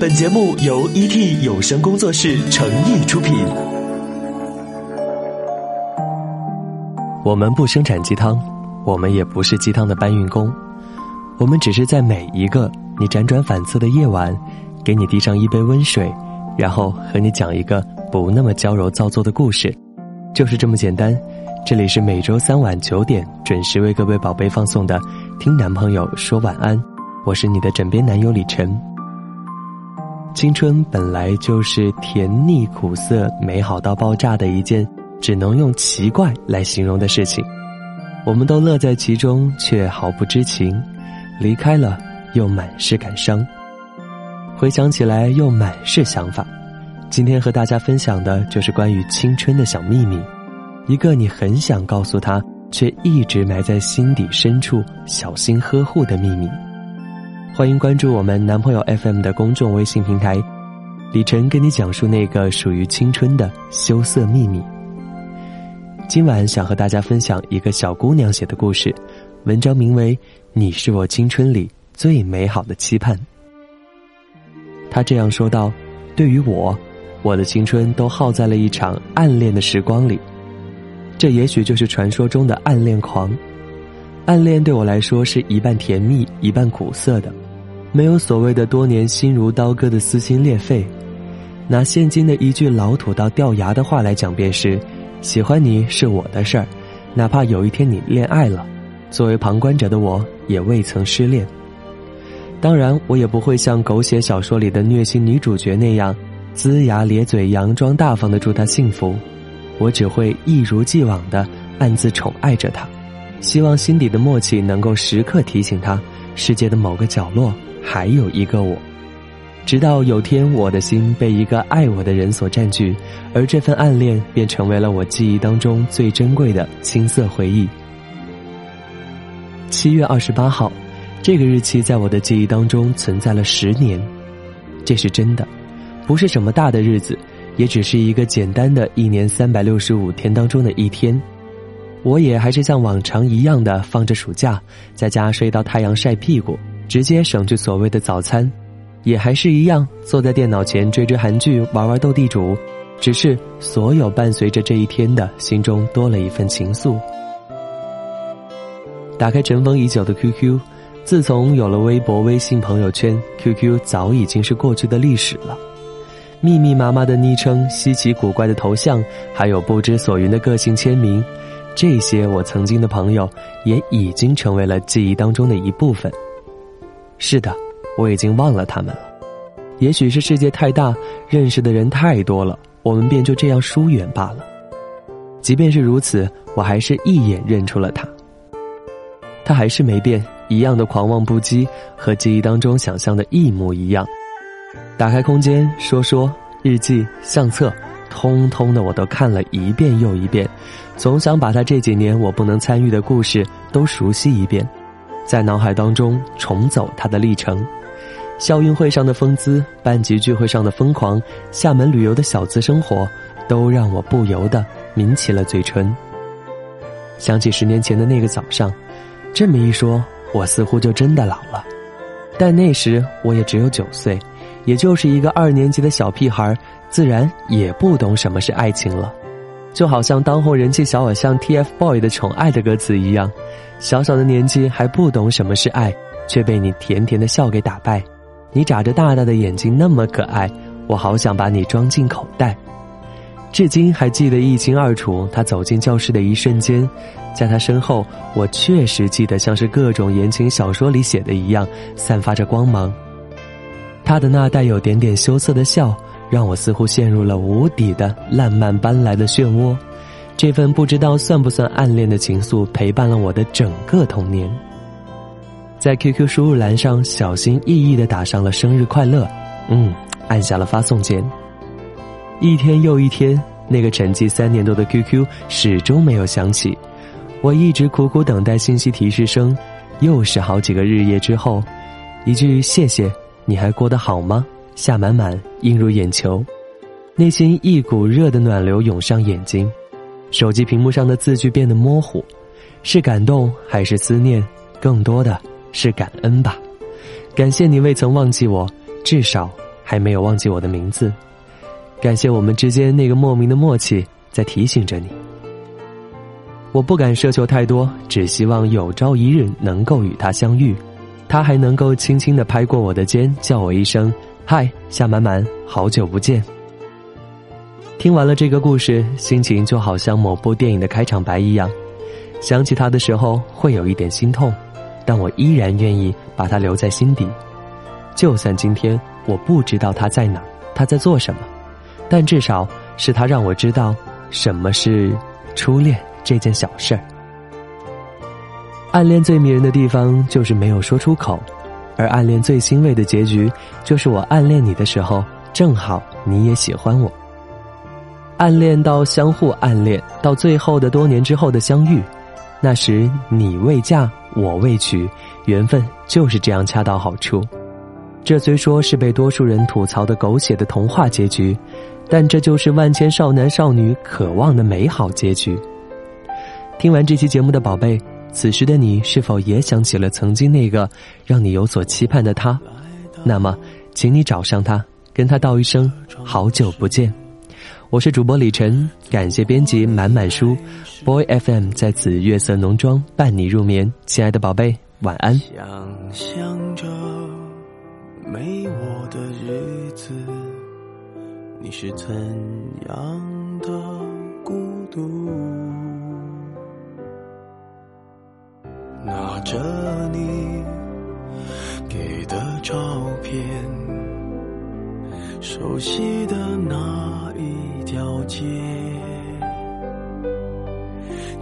本节目由 ET 有声工作室诚意出品。我们不生产鸡汤，我们也不是鸡汤的搬运工，我们只是在每一个你辗转反侧的夜晚，给你递上一杯温水，然后和你讲一个不那么娇柔造作的故事，就是这么简单。这里是每周三晚九点准时为各位宝贝放送的《听男朋友说晚安》，我是你的枕边男友李晨。青春本来就是甜腻苦涩、美好到爆炸的一件只能用奇怪来形容的事情，我们都乐在其中，却毫不知情，离开了又满是感伤，回想起来又满是想法。今天和大家分享的就是关于青春的小秘密。一个你很想告诉他，却一直埋在心底深处、小心呵护的秘密。欢迎关注我们男朋友 FM 的公众微信平台，李晨跟你讲述那个属于青春的羞涩秘密。今晚想和大家分享一个小姑娘写的故事，文章名为《你是我青春里最美好的期盼》。她这样说道：“对于我，我的青春都耗在了一场暗恋的时光里。”这也许就是传说中的暗恋狂，暗恋对我来说是一半甜蜜一半苦涩的，没有所谓的多年心如刀割的撕心裂肺。拿现今的一句老土到掉牙的话来讲，便是：喜欢你是我的事儿，哪怕有一天你恋爱了，作为旁观者的我也未曾失恋。当然，我也不会像狗血小说里的虐心女主角那样，龇牙咧嘴、佯装大方的祝她幸福。我只会一如既往的暗自宠爱着他，希望心底的默契能够时刻提醒他，世界的某个角落还有一个我。直到有天，我的心被一个爱我的人所占据，而这份暗恋便成为了我记忆当中最珍贵的青涩回忆。七月二十八号，这个日期在我的记忆当中存在了十年，这是真的，不是什么大的日子。也只是一个简单的一年三百六十五天当中的一天，我也还是像往常一样的放着暑假，在家睡到太阳晒屁股，直接省去所谓的早餐，也还是一样坐在电脑前追追韩剧，玩玩斗地主，只是所有伴随着这一天的心中多了一份情愫。打开尘封已久的 QQ，自从有了微博、微信朋友圈，QQ 早已经是过去的历史了。密密麻麻的昵称、稀奇古怪的头像，还有不知所云的个性签名，这些我曾经的朋友也已经成为了记忆当中的一部分。是的，我已经忘了他们了。也许是世界太大，认识的人太多了，我们便就这样疏远罢了。即便是如此，我还是一眼认出了他。他还是没变，一样的狂妄不羁，和记忆当中想象的一模一样。打开空间，说说日记、相册，通通的我都看了一遍又一遍，总想把他这几年我不能参与的故事都熟悉一遍，在脑海当中重走他的历程。校运会上的风姿，班级聚会上的疯狂，厦门旅游的小资生活，都让我不由得抿起了嘴唇。想起十年前的那个早上，这么一说，我似乎就真的老了，但那时我也只有九岁。也就是一个二年级的小屁孩，自然也不懂什么是爱情了，就好像当红人气小偶像 TFBOYS 的宠爱的歌词一样，小小的年纪还不懂什么是爱，却被你甜甜的笑给打败。你眨着大大的眼睛那么可爱，我好想把你装进口袋。至今还记得一清二楚，他走进教室的一瞬间，在他身后，我确实记得像是各种言情小说里写的一样，散发着光芒。他的那带有点点羞涩的笑，让我似乎陷入了无底的烂漫搬来的漩涡。这份不知道算不算暗恋的情愫，陪伴了我的整个童年。在 QQ 输入栏上小心翼翼的打上了生日快乐，嗯，按下了发送键。一天又一天，那个沉寂三年多的 QQ 始终没有响起。我一直苦苦等待信息提示声，又是好几个日夜之后，一句谢谢。你还过得好吗？夏满满映入眼球，内心一股热的暖流涌上眼睛，手机屏幕上的字句变得模糊，是感动还是思念？更多的是感恩吧，感谢你未曾忘记我，至少还没有忘记我的名字。感谢我们之间那个莫名的默契，在提醒着你。我不敢奢求太多，只希望有朝一日能够与他相遇，他还能够轻轻的拍过我的肩，叫我一声“嗨，夏满满，好久不见。”听完了这个故事，心情就好像某部电影的开场白一样，想起他的时候会有一点心痛，但我依然愿意把他留在心底。就算今天我不知道他在哪，他在做什么。但至少是他让我知道什么是初恋这件小事儿。暗恋最迷人的地方就是没有说出口，而暗恋最欣慰的结局就是我暗恋你的时候，正好你也喜欢我。暗恋到相互暗恋，到最后的多年之后的相遇，那时你未嫁我未娶，缘分就是这样恰到好处。这虽说是被多数人吐槽的狗血的童话结局。但这就是万千少男少女渴望的美好结局。听完这期节目的宝贝，此时的你是否也想起了曾经那个让你有所期盼的他？那么，请你找上他，跟他道一声好久不见。我是主播李晨，感谢编辑满满书，Boy FM 在此月色浓妆伴你入眠。亲爱的宝贝，晚安。想象着没我的日子。你是怎样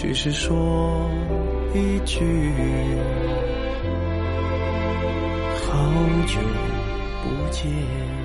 只是说一句，好久。不见。